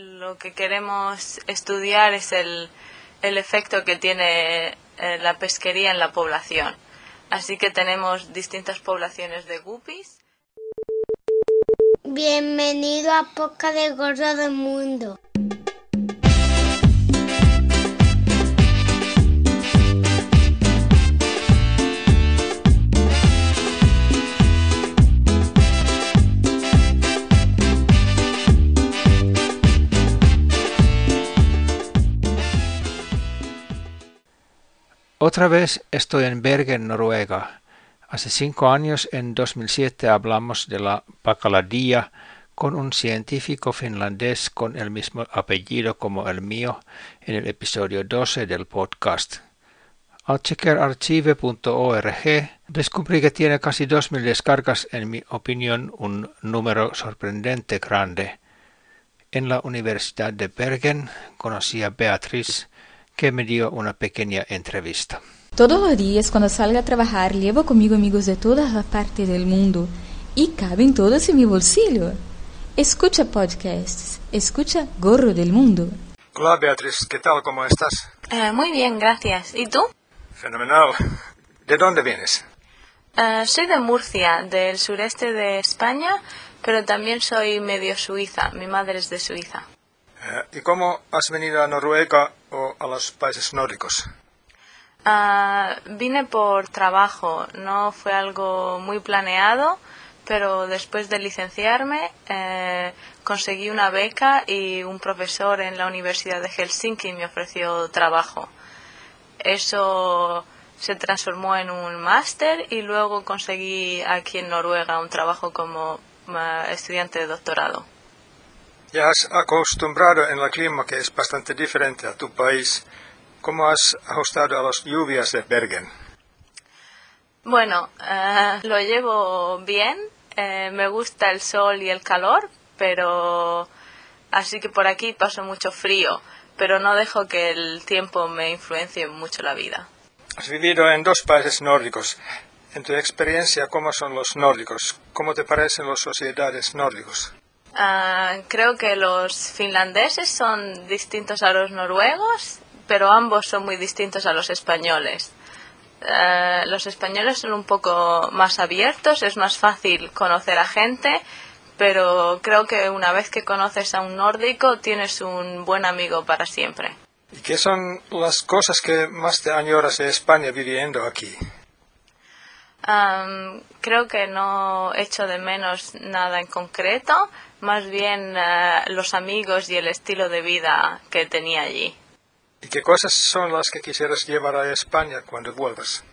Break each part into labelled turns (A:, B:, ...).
A: lo que queremos estudiar es el, el efecto que tiene eh, la pesquería en la población. Así que tenemos distintas poblaciones de guppies.
B: Bienvenido a Poca de Gordo del Mundo.
C: Otra vez estoy en Bergen, Noruega. Hace cinco años, en 2007, hablamos de la bacaladía con un científico finlandés con el mismo apellido como el mío en el episodio 12 del podcast. Al chequear archive.org descubrí que tiene casi 2.000 descargas, en mi opinión un número sorprendente grande. En la Universidad de Bergen conocí a Beatriz, que me dio una pequeña entrevista.
D: Todos los días cuando salgo a trabajar llevo conmigo amigos de todas las partes del mundo y caben todos en mi bolsillo. Escucha podcasts, escucha Gorro del Mundo.
E: Hola Beatriz, ¿qué tal? ¿Cómo estás?
A: Eh, muy bien, gracias. ¿Y tú?
E: Fenomenal. ¿De dónde vienes?
A: Eh, soy de Murcia, del sureste de España, pero también soy medio suiza. Mi madre es de Suiza.
E: Eh, ¿Y cómo has venido a Noruega o a los países nórdicos?
A: Ah, vine por trabajo, no fue algo muy planeado, pero después de licenciarme eh, conseguí una beca y un profesor en la Universidad de Helsinki me ofreció trabajo. Eso se transformó en un máster y luego conseguí aquí en Noruega un trabajo como eh, estudiante de doctorado.
E: Ya has acostumbrado en el clima que es bastante diferente a tu país. ¿Cómo has ajustado a las lluvias de Bergen?
A: Bueno, eh, lo llevo bien. Eh, me gusta el sol y el calor, pero así que por aquí paso mucho frío, pero no dejo que el tiempo me influencie mucho la vida.
E: Has vivido en dos países nórdicos. En tu experiencia, ¿cómo son los nórdicos? ¿Cómo te parecen las sociedades nórdicos?
A: Ah, creo que los finlandeses son distintos a los noruegos, pero ambos son muy distintos a los españoles. Eh, los españoles son un poco más abiertos, es más fácil conocer a gente, pero creo que una vez que conoces a un nórdico tienes un buen amigo para siempre.
E: ¿Y qué son las cosas que más te añoras de España viviendo aquí?
A: Am, creo que no echo de menos nada en concreto, más bien eh, los amigos y el estilo de vida que tenía allí.
E: ¿Y qué cosas son las que quisieras llevar a España cuando vuelvas?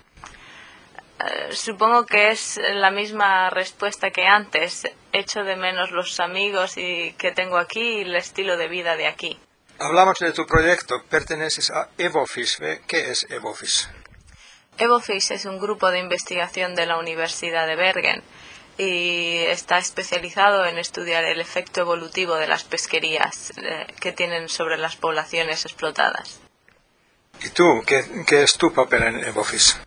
A: Eh, supongo que es la misma respuesta que antes. Echo de menos los amigos y que tengo aquí y el estilo de vida de aquí.
E: Hablamos de tu proyecto. Perteneces a Evofis. ¿eh? ¿Qué es Evofis?
A: Evofis es un grupo de investigación de la Universidad de Bergen y está especializado en estudiar el efecto evolutivo de las pesquerías eh, que tienen sobre las poblaciones explotadas.
E: ¿Y tú? ¿Qué, qué es tu papel en Evofis?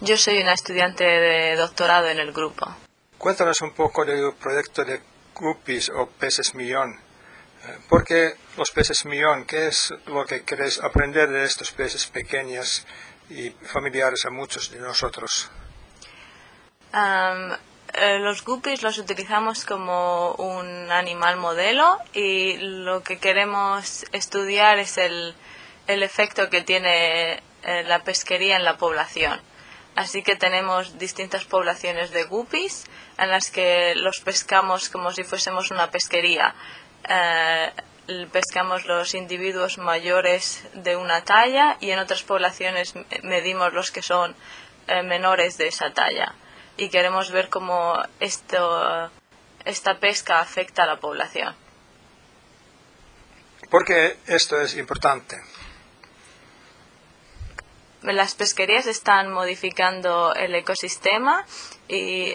A: Yo soy una estudiante de doctorado en el grupo.
E: Cuéntanos un poco de tu proyecto de guppies o peces millón. Eh, ¿Por qué los peces millón? ¿Qué es lo que queréis aprender de estos peces pequeños y familiares a muchos de nosotros?
A: Am, eh, los guppies los utilizamos como un animal modelo y lo que queremos estudiar es el, el efecto que tiene eh, la pesquería en la población. Así que tenemos distintas poblaciones de guppies en las que los pescamos como si fuésemos una pesquería. Eh, pescamos los individuos mayores de una talla y en otras poblaciones medimos los que son eh, menores de esa talla. Y queremos ver cómo esto, esta pesca afecta a la población.
E: ¿Por qué esto es importante?
A: Las pesquerías están modificando el ecosistema y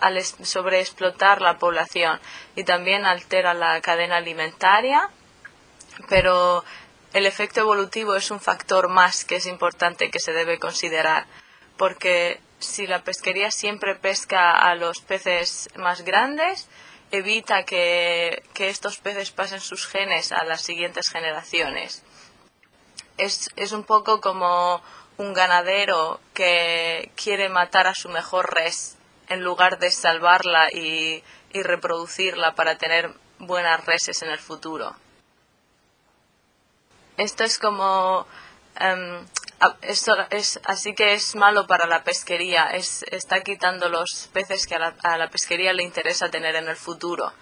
A: al sobreexplotar la población y también altera la cadena alimentaria, pero el efecto evolutivo es un factor más que es importante que se debe considerar, porque si la pesquería siempre pesca a los peces más grandes evita que, que estos peces pasen sus genes a las siguientes generaciones. Es, es un poco como un ganadero que quiere matar a su mejor res en lugar de salvarla y, y reproducirla para tener buenas reses en el futuro. Esto es como em, esto es así que es malo para la pesquería es está quitando los peces que a la, a la, pesquería le interesa tener en el futuro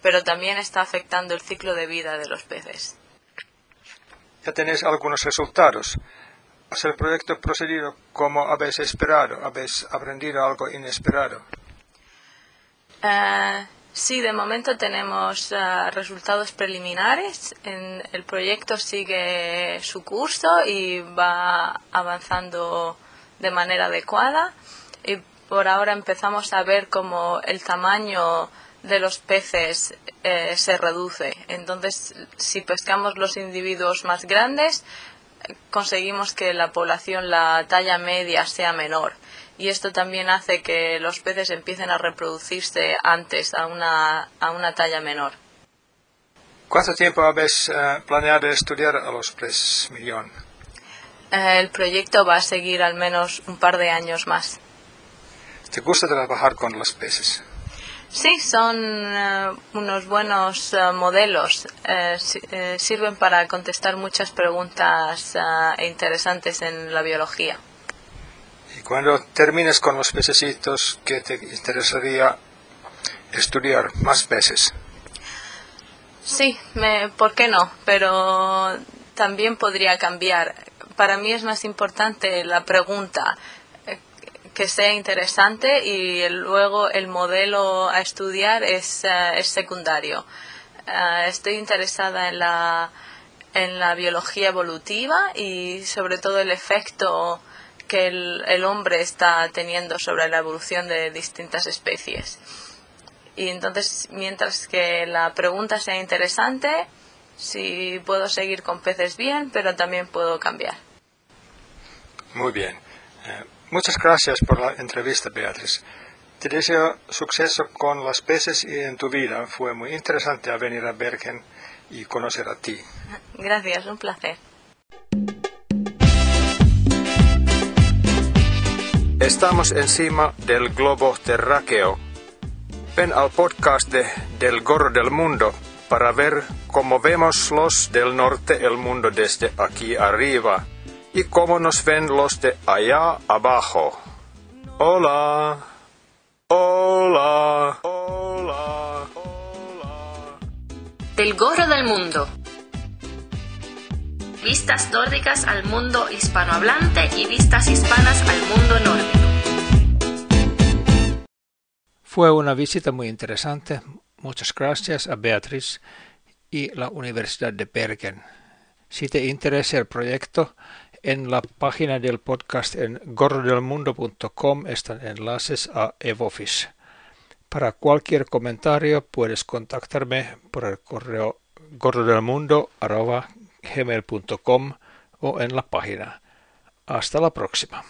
A: pero también está afectando el ciclo de vida de los peces
E: ya tenéis algunos resultados ¿Has el proyecto procedido como habéis esperado? ¿Habéis aprendido algo inesperado?
A: Uh, Sí, de momento tenemos uh, resultados preliminares. En, el proyecto sigue su curso y va avanzando de manera adecuada. Y por ahora empezamos a ver cómo el tamaño de los peces eh, se reduce. Entonces, si pescamos los individuos más grandes, conseguimos que la población, la talla media, sea menor y esto también hace que los peces empiecen a reproducirse antes a una, a una talla menor.
E: ¿Cuánto tiempo habéis uh, planeado estudiar a los peces millón?
A: Uh, el proyecto va a seguir al menos un par de años más.
E: ¿Te gusta trabajar con los peces?
A: Sí, son uh, unos buenos modelos. sirven para contestar muchas preguntas interesantes en la biología.
E: Cuando termines con los pececitos, ¿qué te interesaría estudiar más peces?
A: Sí, me, ¿por qué no? Pero también podría cambiar. Para mí es más importante la pregunta eh, que sea interesante y luego el modelo a estudiar es, es secundario. Uh, estoy interesada en la, en la biología evolutiva y sobre todo el efecto que el, hombre está teniendo sobre la evolución de distintas especies. Y entonces, mientras que la pregunta sea interesante, sí puedo seguir con peces bien, pero también puedo cambiar.
E: Muy bien. Eh, muchas gracias por la entrevista, Beatriz. Te deseo suceso con los peces y en tu vida. Fue muy interesante venir a Bergen y conocer a ti.
A: Gracias, un placer.
E: Estamos encima del globo terráqueo. Ven al podcast de Del Gorro del Mundo para ver cómo vemos los del norte el mundo desde aquí arriba y cómo nos ven los de allá abajo. Hola. Hola. Hola. Hola.
F: Del Gorro del Mundo vistas nórdicas al mundo hispanohablante y vistas hispanas al mundo nórdico.
C: Fue una visita muy interesante. Muchas gracias a Beatriz y la Universidad de Bergen. Si te interesa el proyecto, en la página del podcast en gorrodelmundo.com están enlaces a Evofish. Para cualquier comentario puedes contactarme por el correo gorrodelmundo.com gmail.com o en la página. Hasta la próxima.